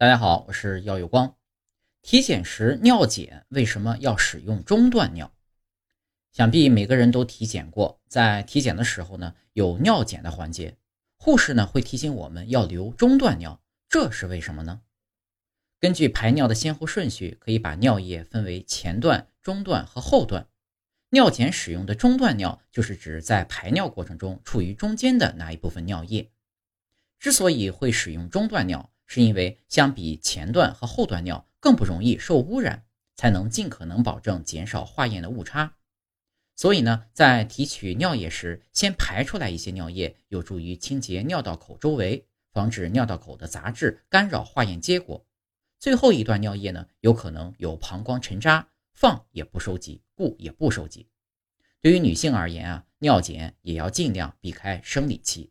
大家好，我是耀有光。体检时尿检为什么要使用中断尿？想必每个人都体检过，在体检的时候呢，有尿检的环节，护士呢会提醒我们要留中断尿，这是为什么呢？根据排尿的先后顺序，可以把尿液分为前段、中段和后段。尿检使用的中断尿，就是指在排尿过程中处于中间的那一部分尿液。之所以会使用中断尿，是因为相比前段和后段尿更不容易受污染，才能尽可能保证减少化验的误差。所以呢，在提取尿液时，先排出来一些尿液，有助于清洁尿道口周围，防止尿道口的杂质干扰化验结果。最后一段尿液呢，有可能有膀胱沉渣，放也不收集，不也不收集。对于女性而言啊，尿检也要尽量避开生理期。